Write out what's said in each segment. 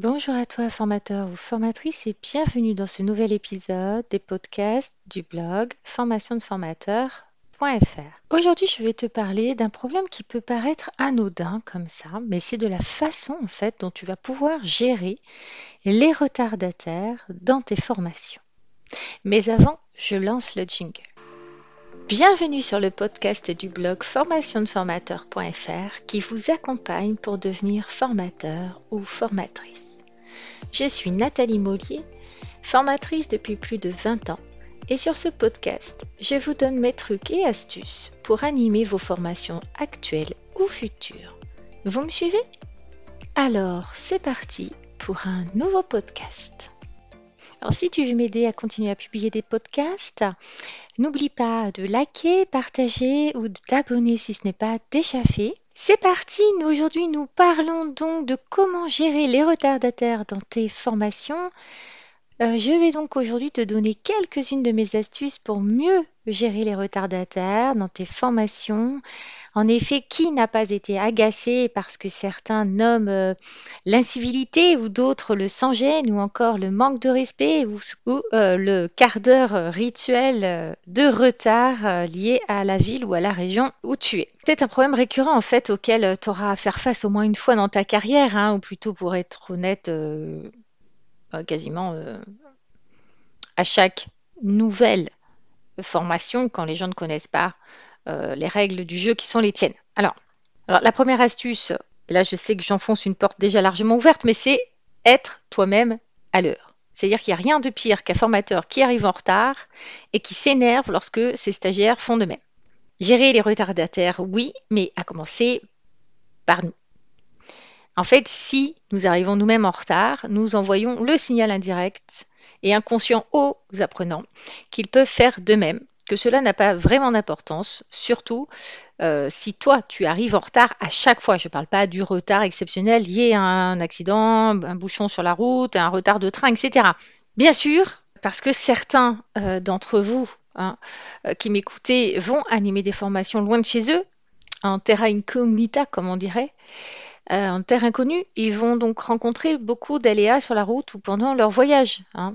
Bonjour à toi formateur ou formatrice et bienvenue dans ce nouvel épisode des podcasts du blog formationdeformateur.fr. Aujourd'hui je vais te parler d'un problème qui peut paraître anodin comme ça, mais c'est de la façon en fait dont tu vas pouvoir gérer les retardataires dans tes formations. Mais avant, je lance le jingle. Bienvenue sur le podcast du blog formationdeformateur.fr qui vous accompagne pour devenir formateur ou formatrice. Je suis Nathalie Mollier, formatrice depuis plus de 20 ans et sur ce podcast, je vous donne mes trucs et astuces pour animer vos formations actuelles ou futures. Vous me suivez? Alors, c'est parti pour un nouveau podcast. Alors si tu veux m'aider à continuer à publier des podcasts, n'oublie pas de liker, partager ou de t'abonner si ce n'est pas déjà fait. C'est parti, aujourd'hui nous parlons donc de comment gérer les retardataires dans tes formations. Euh, je vais donc aujourd'hui te donner quelques-unes de mes astuces pour mieux gérer les retardataires dans tes formations. En effet, qui n'a pas été agacé parce que certains nomment euh, l'incivilité ou d'autres le sans-gêne ou encore le manque de respect ou, euh, le quart d'heure euh, rituel de retard lié à la ville ou à la région où tu es. C'est un problème récurrent en fait auquel tu auras à faire face au moins une fois dans ta carrière, hein, ou plutôt pour être honnête, quasiment à chaque nouvelle formation quand les gens ne connaissent pas euh, les règles du jeu qui sont les tiennes. Alors, alors la première astuce, là je sais que j'enfonce une porte déjà largement ouverte, mais c'est être toi-même à l'heure. C'est-à-dire qu'il n'y a rien de pire qu'un formateur qui arrive en retard et qui s'énerve lorsque ses stagiaires font de même. Gérer les retardataires, oui, mais à commencer par nous. En fait, si nous arrivons nous-mêmes en retard, nous envoyons le signal indirect et inconscient aux apprenants qu'ils peuvent faire de même que cela n'a pas vraiment d'importance, surtout euh, si toi tu arrives en retard à chaque fois. Je ne parle pas du retard exceptionnel lié à un accident, un bouchon sur la route, un retard de train, etc. Bien sûr, parce que certains euh, d'entre vous hein, euh, qui m'écoutez vont animer des formations loin de chez eux, en terra incognita comme on dirait. Euh, en terre inconnue, ils vont donc rencontrer beaucoup d'aléas sur la route ou pendant leur voyage. Hein.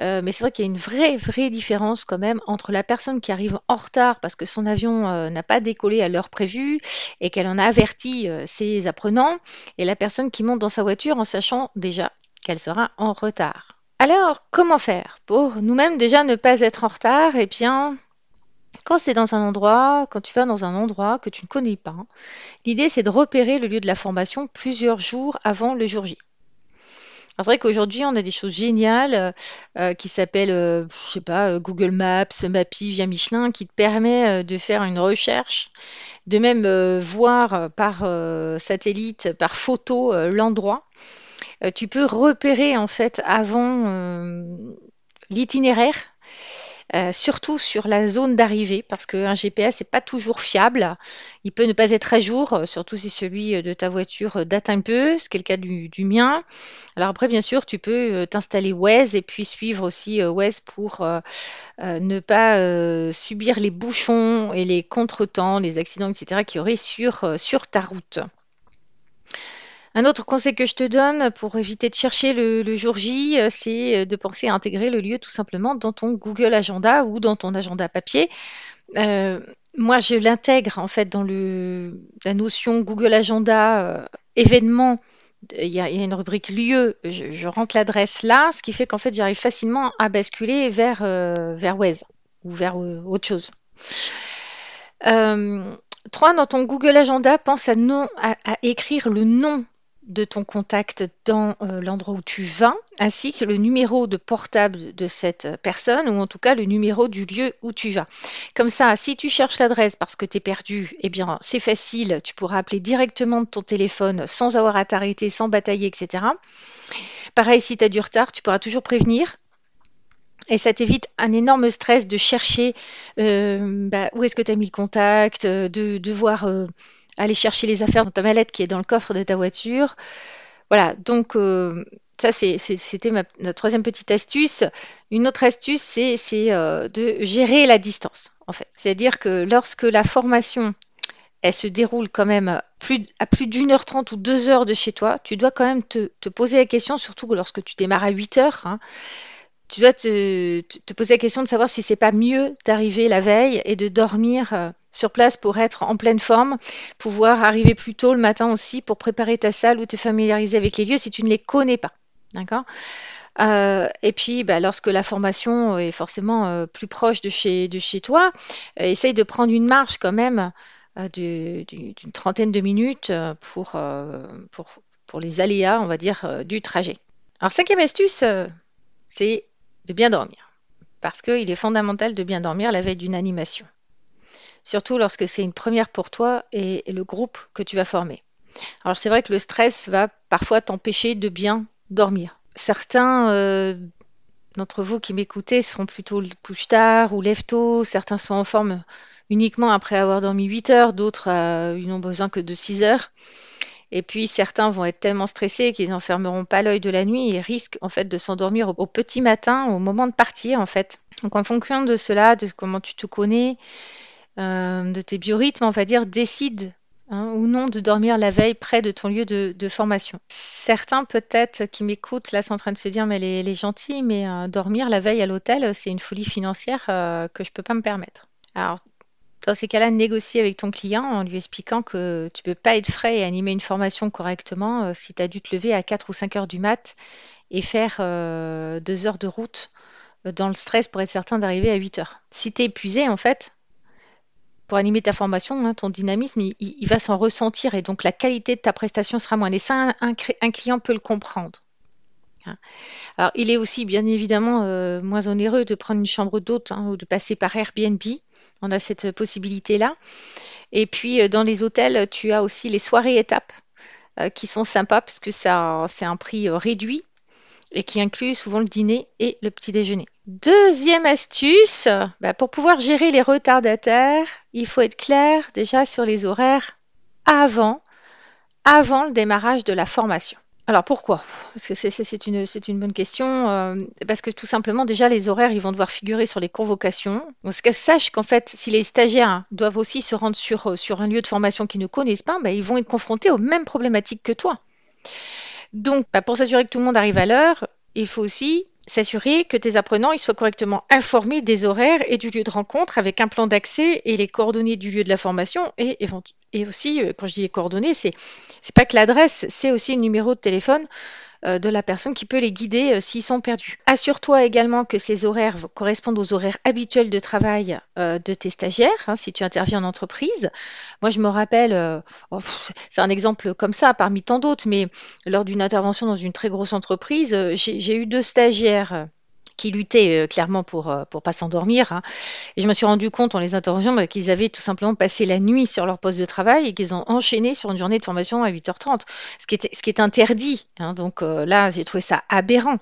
Euh, mais c'est vrai qu'il y a une vraie, vraie différence quand même entre la personne qui arrive en retard parce que son avion euh, n'a pas décollé à l'heure prévue et qu'elle en a averti ses apprenants et la personne qui monte dans sa voiture en sachant déjà qu'elle sera en retard. Alors, comment faire pour nous-mêmes déjà ne pas être en retard? Eh bien, quand c'est dans un endroit, quand tu vas dans un endroit que tu ne connais pas, l'idée c'est de repérer le lieu de la formation plusieurs jours avant le jour J. C'est vrai qu'aujourd'hui, on a des choses géniales euh, qui s'appellent, euh, je sais pas, euh, Google Maps, Mappy via Michelin, qui te permet de faire une recherche, de même voir par satellite, par photo l'endroit. tu peux repérer en fait avant l'itinéraire euh, surtout sur la zone d'arrivée, parce qu'un GPS n'est pas toujours fiable. Il peut ne pas être à jour, euh, surtout si celui euh, de ta voiture date un peu, ce qui est le cas du, mien. Alors après, bien sûr, tu peux t'installer Waze et puis suivre aussi Waze pour ne pas subir les bouchons et les contretemps, les accidents, etc. qu'il y aurait sur, sur ta route. Un autre conseil que je te donne pour éviter de chercher le, jour J, euh, c'est euh, de penser à intégrer le lieu tout simplement dans ton Google Agenda ou dans ton agenda papier. Euh, moi, je l'intègre en fait dans la notion Google Agenda événement. Il y, a, une rubrique lieu, je, rentre l'adresse là, ce qui fait qu'en fait j'arrive facilement à basculer vers, vers Waze ou vers autre chose. Trois, dans ton Google Agenda, pense à, à écrire le nom de ton contact dans euh, l'endroit où tu vas, ainsi que le numéro de portable de cette personne, ou en tout cas le numéro du lieu où tu vas. Comme ça, si tu cherches l'adresse parce que tu es perdu, eh bien c'est facile, tu pourras appeler directement de ton téléphone sans avoir à t'arrêter, sans batailler, etc. Pareil, si tu as du retard, tu pourras toujours prévenir. Et ça t'évite un énorme stress de chercher euh, bah, où est-ce que tu as mis le contact, de devoir aller chercher les affaires dans ta mallette qui est dans le coffre de ta voiture. Voilà, donc euh, ça c'était ma, troisième petite astuce. Une autre astuce, c'est euh, de gérer la distance, en fait. C'est-à-dire que lorsque la formation elle se déroule quand même à plus d'une heure trente ou deux heures de chez toi, tu dois quand même te, poser la question, surtout lorsque tu démarres à 8 heures, hein, tu dois te, poser la question de savoir si c'est pas mieux d'arriver la veille et de dormir euh, sur place pour être en pleine forme, pouvoir arriver plus tôt le matin aussi pour préparer ta salle ou te familiariser avec les lieux si tu ne les connais pas. D'accord? Euh, et puis, bah, lorsque la formation est forcément euh, plus proche de chez, de chez toi, essaye de prendre une marge quand même d'une trentaine de minutes pour, pour, pour les aléas, on va dire, du trajet. Alors, cinquième astuce, c'est de bien dormir. Parce qu'il est fondamental de bien dormir la veille d'une animation. Surtout lorsque c'est une première pour toi et, le groupe que tu vas former. Alors c'est vrai que le stress va parfois t'empêcher de bien dormir. Certains euh, d'entre vous qui m'écoutez seront plutôt couche-tard ou lève-tôt. Certains sont en forme uniquement après avoir dormi 8 heures, d'autres n'ont besoin que de 6 heures. Et puis certains vont être tellement stressés qu'ils n'enfermeront pas l'œil de la nuit et risquent en fait de s'endormir au, petit matin, au moment de partir en fait. Donc en fonction de cela, de comment tu te connais, euh, de tes biorhythmes, on va dire, décide hein, ou non de dormir la veille près de ton lieu de, formation. Certains peut-être qui m'écoutent là sont en train de se dire mais elle est, gentille, mais euh, dormir la veille à l'hôtel c'est une folie financière euh, que je peux pas me permettre. Dans ces cas-là, négocie avec ton client en lui expliquant que tu ne peux pas être frais et animer une formation correctement euh, si tu as dû te lever à 4 ou 5 heures du mat et faire euh, deux heures de route euh, dans le stress pour être certain d'arriver à 8 heures. Si tu es épuisé, en fait, pour animer ta formation, hein, ton dynamisme, il, va s'en ressentir et donc la qualité de ta prestation sera moins. Et ça, un, client peut le comprendre. Hein. Alors, il est aussi bien évidemment moins onéreux de prendre une chambre d'hôte hein, ou de passer par Airbnb on a cette possibilité-là. Et puis euh, dans les hôtels, tu as aussi les soirées étapes euh, qui sont sympas parce que c'est un prix euh, réduit et qui inclut souvent le dîner et le petit déjeuner. Deuxième astuce, bah, pour pouvoir gérer les retardataires, il faut être clair déjà sur les horaires avant, avant le démarrage de la formation. Alors pourquoi? Parce que c'est une, bonne question. Euh, parce que tout simplement, déjà, les horaires, ils vont devoir figurer sur les convocations. Parce que sache qu'en fait, si les stagiaires doivent aussi se rendre sur, euh, un lieu de formation qu'ils ne connaissent pas, ben, ils vont être confrontés aux mêmes problématiques que toi. Donc, bah, pour s'assurer que tout le monde arrive à l'heure, il faut aussi s'assurer que tes apprenants ils soient correctement informés des horaires et du lieu de rencontre avec un plan d'accès et les coordonnées du lieu de la formation et, aussi, euh, quand je dis coordonnées, c'est pas que l'adresse, c'est aussi le numéro de téléphone de la personne qui peut les guider euh, s'ils sont perdus. Assure-toi également que ces horaires correspondent aux horaires habituels de travail euh, de tes stagiaires, hein, si tu interviens en entreprise. Moi, je me rappelle, oh, c'est un exemple comme ça parmi tant d'autres, mais lors d'une intervention dans une très grosse entreprise, j'ai eu deux stagiaires qui luttaient euh, clairement pour euh, pas s'endormir. Hein. Et je me suis rendu compte en les interrogeant bah, qu'ils avaient tout simplement passé la nuit sur leur poste de travail et qu'ils ont enchaîné sur une journée de formation à 8h30, ce qui est, ce qui est interdit. Hein. Donc euh, là, j'ai trouvé ça aberrant.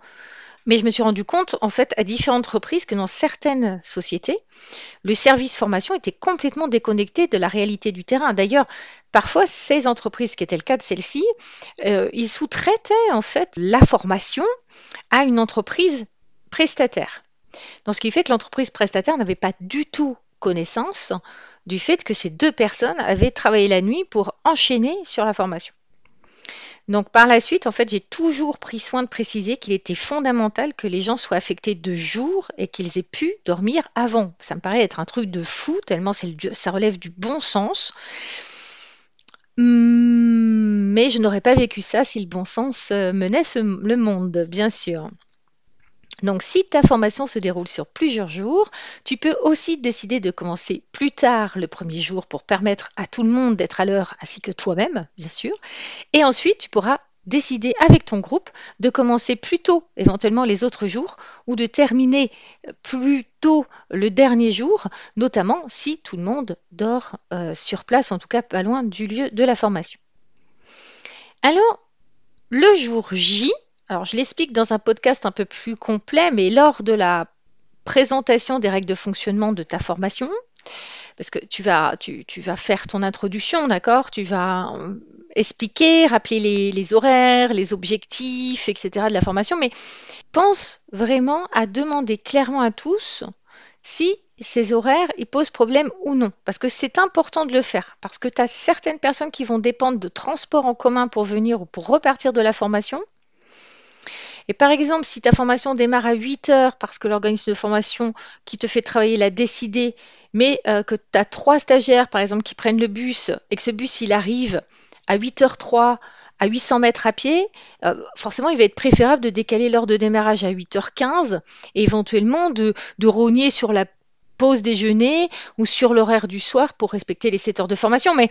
Mais je me suis rendu compte, en fait, à différentes reprises, que dans certaines sociétés, le service formation était complètement déconnecté de la réalité du terrain. D'ailleurs, parfois, ces entreprises, qui était le cas de celle-ci, ils sous-traitaient en fait la formation à une entreprise prestataire. Donc, ce qui fait que l'entreprise prestataire n'avait pas du tout connaissance du fait que ces deux personnes avaient travaillé la nuit pour enchaîner sur la formation. Donc par la suite, en fait, j'ai toujours pris soin de préciser qu'il était fondamental que les gens soient affectés de jour et qu'ils aient pu dormir avant. Ça me paraît être un truc de fou, tellement ça relève du bon sens. Hum, mais je n'aurais pas vécu ça si le bon sens euh, menait le monde, bien sûr. Donc si ta formation se déroule sur plusieurs jours, tu peux aussi décider de commencer plus tard le premier jour pour permettre à tout le monde d'être à l'heure, ainsi que toi-même, bien sûr. Et ensuite, tu pourras décider avec ton groupe de commencer plus tôt, éventuellement les autres jours, ou de terminer plus tôt le dernier jour, notamment si tout le monde dort euh, sur place, en tout cas pas loin du lieu de la formation. Alors, le jour J, alors, je l'explique dans un podcast un peu plus complet, mais lors de la présentation des règles de fonctionnement de ta formation, parce que tu vas, tu, vas faire ton introduction, d'accord? Tu vas euh, expliquer, rappeler les, horaires, les objectifs, etc. de la formation, mais pense vraiment à demander clairement à tous si ces horaires posent problème ou non. Parce que c'est important de le faire. Parce que tu as certaines personnes qui vont dépendre de transport en commun pour venir ou pour repartir de la formation. Et par exemple, si ta formation démarre à 8 heures parce que l'organisme de formation qui te fait travailler l'a décidé, mais euh, que tu as trois stagiaires, par exemple, qui prennent le bus et que ce bus, il arrive à 8h03 à 800 mètres à pied, euh, forcément, il va être préférable de décaler l'heure de démarrage à 8h15 et éventuellement de, de rogner sur la pause déjeuner ou sur l'horaire du soir pour respecter les 7 heures de formation. Mais,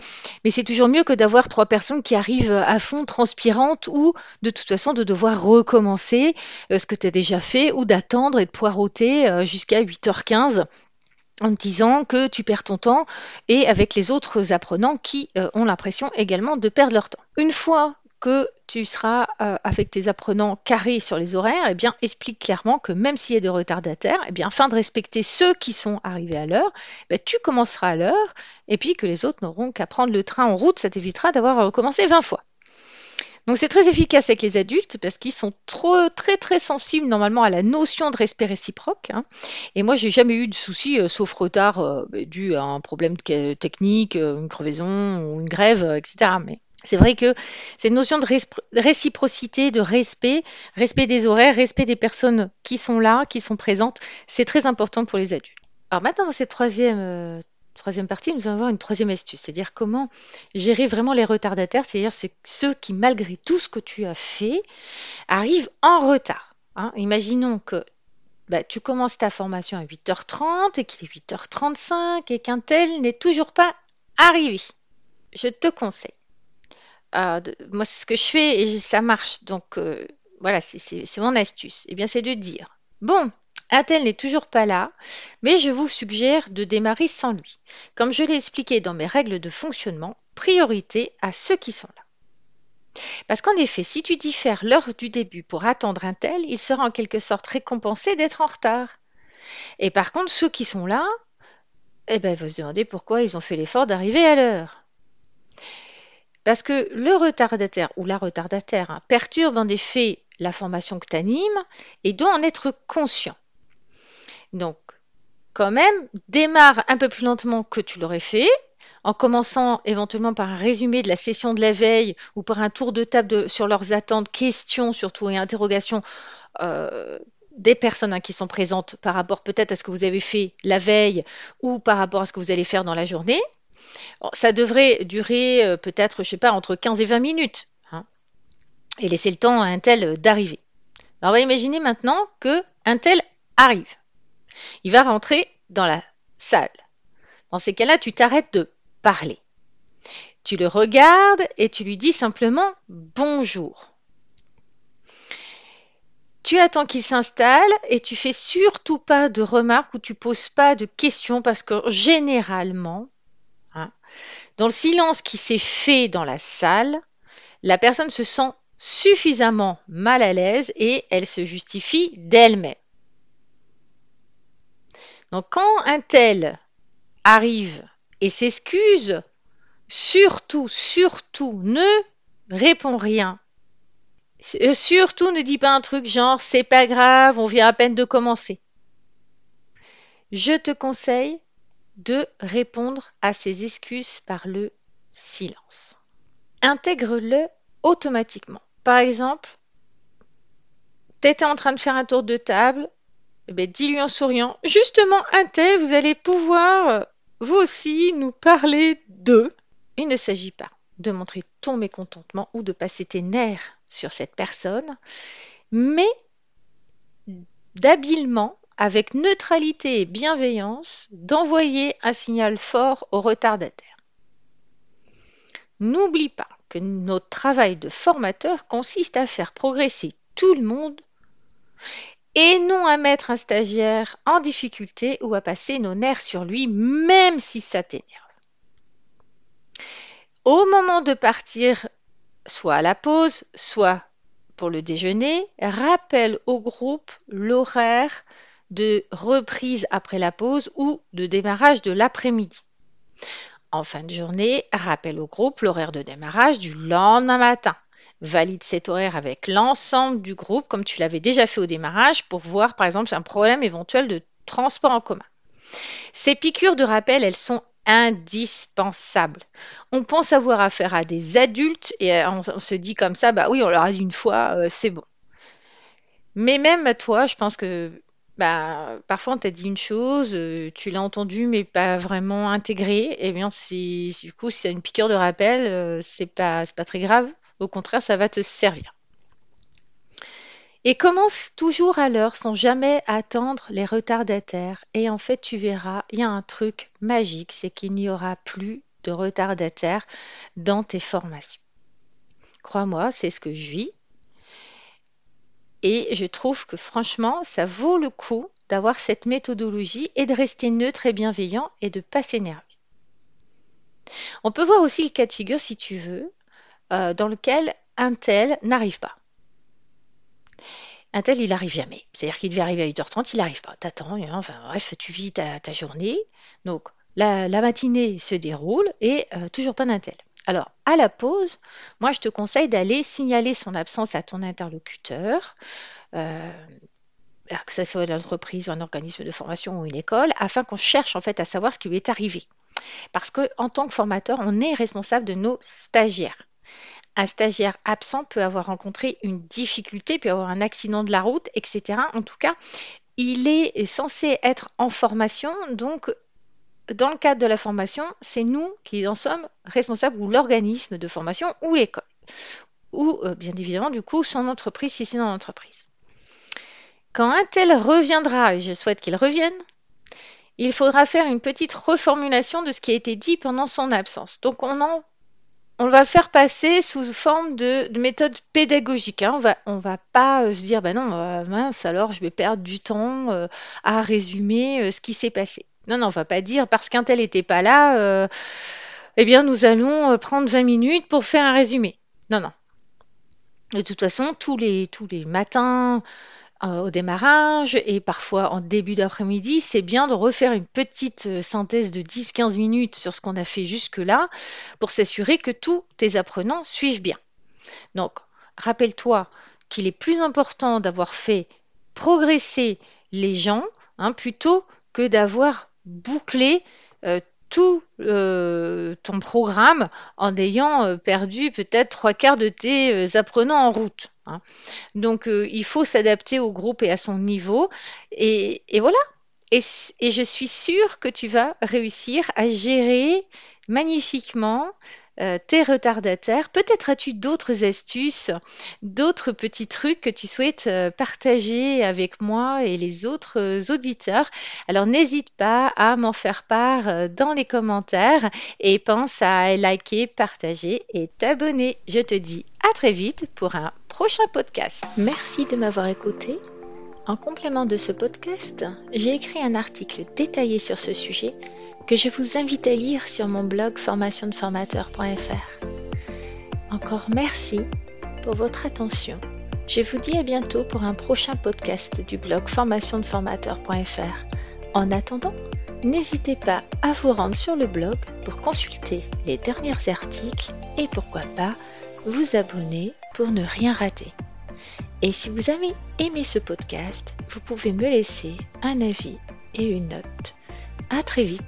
c'est toujours mieux que d'avoir trois personnes qui arrivent à fond transpirantes ou de toute façon de devoir recommencer euh, ce que tu as déjà fait ou d'attendre et de poireauter euh, jusqu'à 8h15 en te disant que tu perds ton temps et avec les autres apprenants qui euh, ont l'impression également de perdre leur temps. Une fois que tu seras euh, avec tes apprenants carrés sur les horaires, eh bien, explique clairement que même s'il y a des retardataires, eh bien, afin de respecter ceux qui sont arrivés à l'heure, eh tu commenceras à l'heure, et puis que les autres n'auront qu'à prendre le train en route, ça t'évitera d'avoir recommencé 20 fois. Donc c'est très efficace avec les adultes parce qu'ils sont très très sensibles normalement à la notion de respect réciproque. Hein. Et moi j'ai jamais eu de soucis, euh, sauf retard euh, dû à un problème technique, une crevaison ou une grève, etc. Mais c'est vrai que cette notion de réciprocité, de respect, respect des horaires, respect des personnes qui sont là, qui sont présentes, c'est très important pour les adultes. Alors maintenant, dans cette troisième, euh, partie, nous allons voir une troisième astuce, c'est-à-dire comment gérer vraiment les retardataires, c'est-à-dire ceux qui, malgré tout ce que tu as fait, arrivent en retard. Hein. Imaginons que bah, tu commences ta formation à 8h30 et qu'il est 8h35 et qu'un tel n'est toujours pas arrivé. Je te conseille moi, c'est ce que je fais et ça marche. Donc, euh, voilà, c'est mon astuce. Eh bien, c'est de dire, bon, un tel n'est toujours pas là, mais je vous suggère de démarrer sans lui. Comme je l'ai expliqué dans mes règles de fonctionnement, priorité à ceux qui sont là. Parce qu'en effet, si tu diffères l'heure du début pour attendre un tel, il sera en quelque sorte récompensé d'être en retard. Et par contre, ceux qui sont là, eh ben, vous se demandez pourquoi ils ont fait l'effort d'arriver à l'heure. Parce que le retardataire ou la retardataire perturbe en effet la formation que tu animes et doit en être conscient. Donc, quand même, démarre un peu plus lentement que tu l'aurais fait, en commençant éventuellement par un résumé de la session de la veille ou par un tour de table sur leurs attentes, questions surtout et interrogations euh, des personnes hein, qui sont présentes par rapport peut-être à ce que vous avez fait la veille ou par rapport à ce que vous allez faire dans la journée ça devrait durer euh, peut-être, je sais pas, entre 15 et 20 minutes. Hein, et laisser le temps à un tel d'arriver. Alors on va imaginer maintenant que un tel arrive. Il va rentrer dans la salle. Dans ces cas-là, tu t'arrêtes de parler. Tu le regardes et tu lui dis simplement bonjour. Tu attends qu'il s'installe et tu fais surtout pas de remarques ou tu poses pas de questions parce que généralement, dans le silence qui s'est fait dans la salle, la personne se sent suffisamment mal à l'aise et elle se justifie d'elle-même. Donc quand un tel arrive et s'excuse, surtout, surtout, ne réponds rien. Euh, surtout ne dis pas un truc genre c'est pas grave, on vient à peine de commencer. Je te conseille de répondre à ces excuses par le silence. Intègre-le automatiquement. Par exemple, tu étais en train de faire un tour de table, eh ben, dis-lui en souriant, justement, un tel, vous allez pouvoir, vous aussi, nous parler d'eux. Il ne s'agit pas de montrer ton mécontentement ou de passer tes nerfs sur cette personne, mais d'habilement avec neutralité et bienveillance, d'envoyer un signal fort aux retardataires. N'oublie pas que notre travail de formateur consiste à faire progresser tout le monde et non à mettre un stagiaire en difficulté ou à passer nos nerfs sur lui, même si ça t'énerve. Au moment de partir, soit à la pause, soit pour le déjeuner, rappelle au groupe l'horaire de reprise après la pause ou de démarrage de l'après-midi. En fin de journée, rappelle au groupe l'horaire de démarrage du lendemain matin. Valide cet horaire avec l'ensemble du groupe comme tu l'avais déjà fait au démarrage pour voir par exemple un problème éventuel de transport en commun. Ces piqûres de rappel, elles sont indispensables. On pense avoir affaire à des adultes et euh, on, se dit comme ça, bah oui, on leur a dit une fois, euh, c'est bon. Mais même à toi, je pense que bah, parfois on t'a dit une chose, euh, tu l'as entendu mais pas vraiment intégré. Et eh bien, si, du coup, s'il y a une piqûre de rappel, pas, c'est pas très grave. Au contraire, ça va te servir. Et commence toujours à l'heure sans jamais attendre les retardataires. Et en fait, tu verras, il y a un truc magique, c'est qu'il n'y aura plus de retardataires dans tes formations. Crois-moi, c'est ce que je vis. Et je trouve que franchement, ça vaut le coup d'avoir cette méthodologie et de rester neutre et bienveillant et de ne pas s'énerver. On peut voir aussi le cas de figure, si tu veux, euh, dans lequel un tel n'arrive pas. Un tel, il arrive jamais. C'est-à-dire qu'il devait arriver à 8h30, il n'arrive pas. T'attends, hein, enfin bref, tu vis ta, journée. Donc la, matinée se déroule et euh, toujours pas d'un tel. Alors, à la pause, moi je te conseille d'aller signaler son absence à ton interlocuteur, euh, que ce soit une entreprise ou un organisme de formation ou une école, afin qu'on cherche en fait à savoir ce qui lui est arrivé. Parce qu'en tant que formateur, on est responsable de nos stagiaires. Un stagiaire absent peut avoir rencontré une difficulté, peut avoir un accident de la route, etc. En tout cas, il est censé être en formation, donc dans le cadre de la formation, c'est nous qui en sommes responsables, ou l'organisme de formation, ou l'école, ou euh, bien évidemment, du coup, son entreprise, si c'est dans l'entreprise. Quand un tel reviendra, et je souhaite qu'il revienne, il faudra faire une petite reformulation de ce qui a été dit pendant son absence. Donc on en on va faire passer sous forme de, méthode pédagogique. Hein. On va, on va pas euh, se dire, ben non, euh, mince, alors je vais perdre du temps à résumer ce qui s'est passé. Non, non, on va pas dire parce qu'un tel n'était pas là, eh bien nous allons prendre 20 minutes pour faire un résumé. Non, non. De toute façon, tous les, tous les matins, euh, au démarrage et parfois en début d'après-midi, c'est bien de refaire une petite euh, synthèse de 10-15 minutes sur ce qu'on a fait jusque-là pour s'assurer que tous tes apprenants suivent bien. Donc, rappelle-toi qu'il est plus important d'avoir fait progresser les gens hein, plutôt que d'avoir bouclé euh, tout ton programme en ayant perdu peut-être trois quarts de tes apprenants en route. Hein. Donc, euh, il faut s'adapter au groupe et à son niveau. Et, voilà. Et, je suis sûre que tu vas réussir à gérer magnifiquement euh, tes retardataires. Peut-être as-tu d'autres astuces, d'autres petits trucs que tu souhaites euh, partager avec moi et les autres euh, auditeurs. Alors n'hésite pas à m'en faire part dans les commentaires et pense à liker, partager et t'abonner. Je te dis à très vite pour un prochain podcast. Merci de m'avoir écouté. En complément de ce podcast, j'ai écrit un article détaillé sur ce sujet que je vous invite à lire sur mon blog formationdeformateur.fr. Encore merci pour votre attention. Je vous dis à bientôt pour un prochain podcast du blog formationdeformateur.fr. En attendant, n'hésitez pas à vous rendre sur le blog pour consulter les derniers articles et pourquoi pas vous abonner pour ne rien rater. Et si vous avez aimé ce podcast, vous pouvez me laisser un avis et une note. À très vite